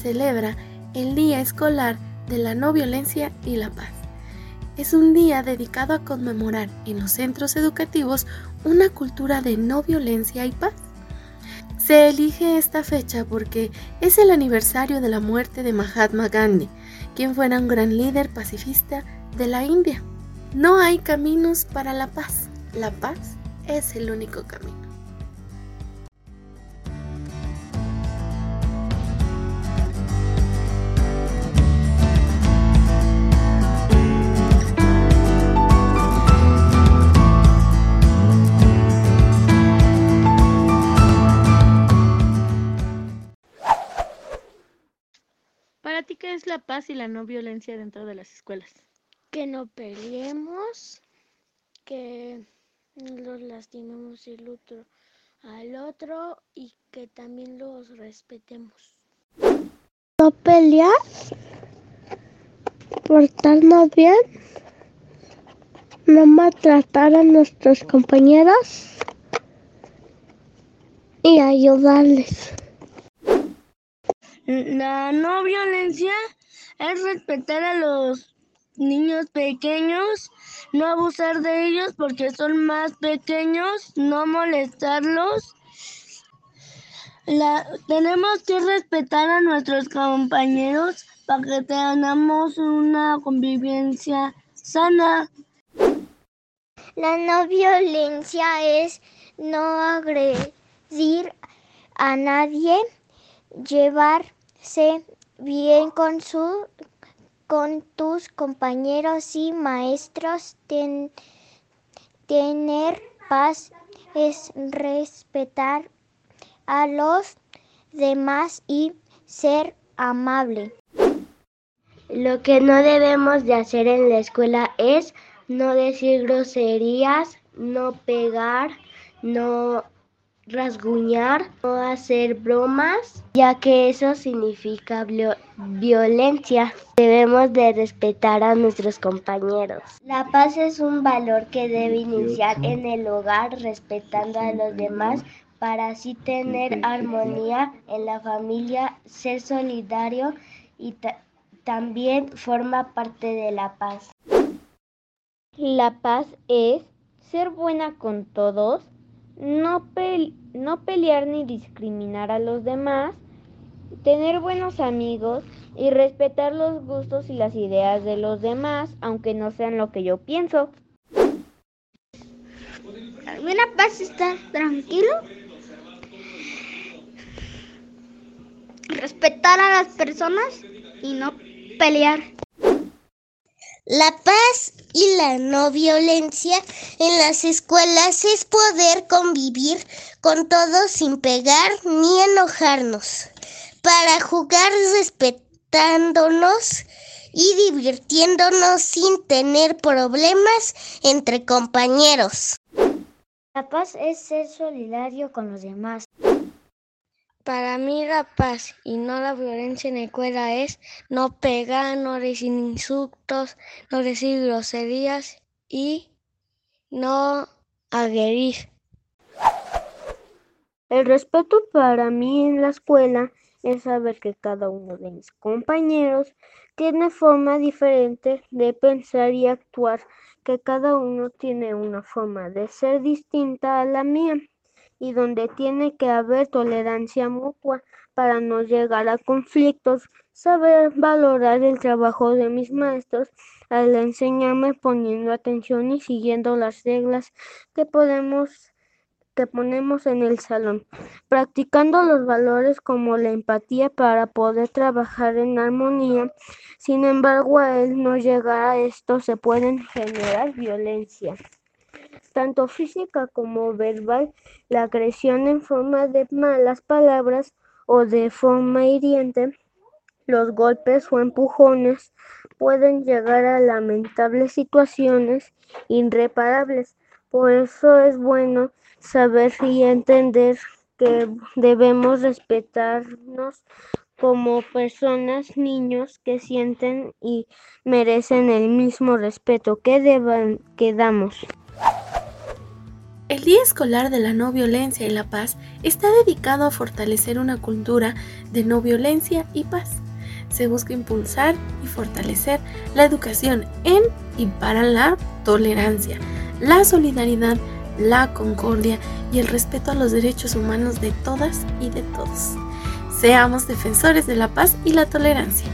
celebra el Día Escolar de la No Violencia y la Paz. Es un día dedicado a conmemorar en los centros educativos una cultura de no violencia y paz. Se elige esta fecha porque es el aniversario de la muerte de Mahatma Gandhi, quien fuera un gran líder pacifista de la India. No hay caminos para la paz. La paz es el único camino. ¿Para ti qué es la paz y la no violencia dentro de las escuelas? Que no peleemos, que no los lastimemos el otro al otro y que también los respetemos. No pelear, portarnos bien, no maltratar a nuestros compañeros y ayudarles. La no violencia es respetar a los niños pequeños, no abusar de ellos porque son más pequeños, no molestarlos. Tenemos que respetar a nuestros compañeros para que tengamos una convivencia sana. La no violencia es no agredir a nadie, llevarse bien con su con tus compañeros y maestros, ten- tener paz es respetar a los demás y ser amable. Lo que no debemos de hacer en la escuela es no decir groserías, no pegar, no rasguñar, no hacer bromas, ya que eso significa vio- violencia. Debemos de respetar a nuestros compañeros. La paz es un valor que debe iniciar en el hogar respetando a los demás para así tener armonía en la familia, ser solidario y ta- también forma parte de la paz. La paz es ser buena con todos, no, no pelear ni discriminar a los demás, tener buenos amigos y respetar los gustos y las ideas de los demás, aunque no sean lo que yo pienso. La paz es estar tranquilo, respetar a las personas y no pelear. La paz y la no violencia en las escuelas es poder convivir con todos sin pegar ni enojarnos, para jugar respetándonos y divirtiéndonos sin tener problemas entre compañeros. La paz es ser solidario con los demás. Para mí la paz y no la violencia en la escuela es no pegar, no decir insultos, no decir groserías y no agredir. El respeto para mí en la escuela es saber que cada uno de mis compañeros tiene forma diferente de pensar y actuar, que cada uno tiene una forma de ser distinta a la mía y donde tiene que haber tolerancia mutua para no llegar a conflictos, saber valorar el trabajo de mis maestros al enseñarme poniendo atención y siguiendo las reglas que podemos que ponemos en el salón, practicando los valores como la empatía para poder trabajar en armonía. Sin embargo, al no llegar a esto se pueden generar violencia tanto física como verbal, la agresión en forma de malas palabras o de forma hiriente, los golpes o empujones pueden llegar a lamentables situaciones irreparables. Por eso es bueno saber y entender que debemos respetarnos como personas, niños que sienten y merecen el mismo respeto que, que damos. El Día Escolar de la No Violencia y la Paz está dedicado a fortalecer una cultura de no violencia y paz. Se busca impulsar y fortalecer la educación en y para la tolerancia, la solidaridad, la concordia y el respeto a los derechos humanos de todas y de todos. Seamos defensores de la paz y la tolerancia.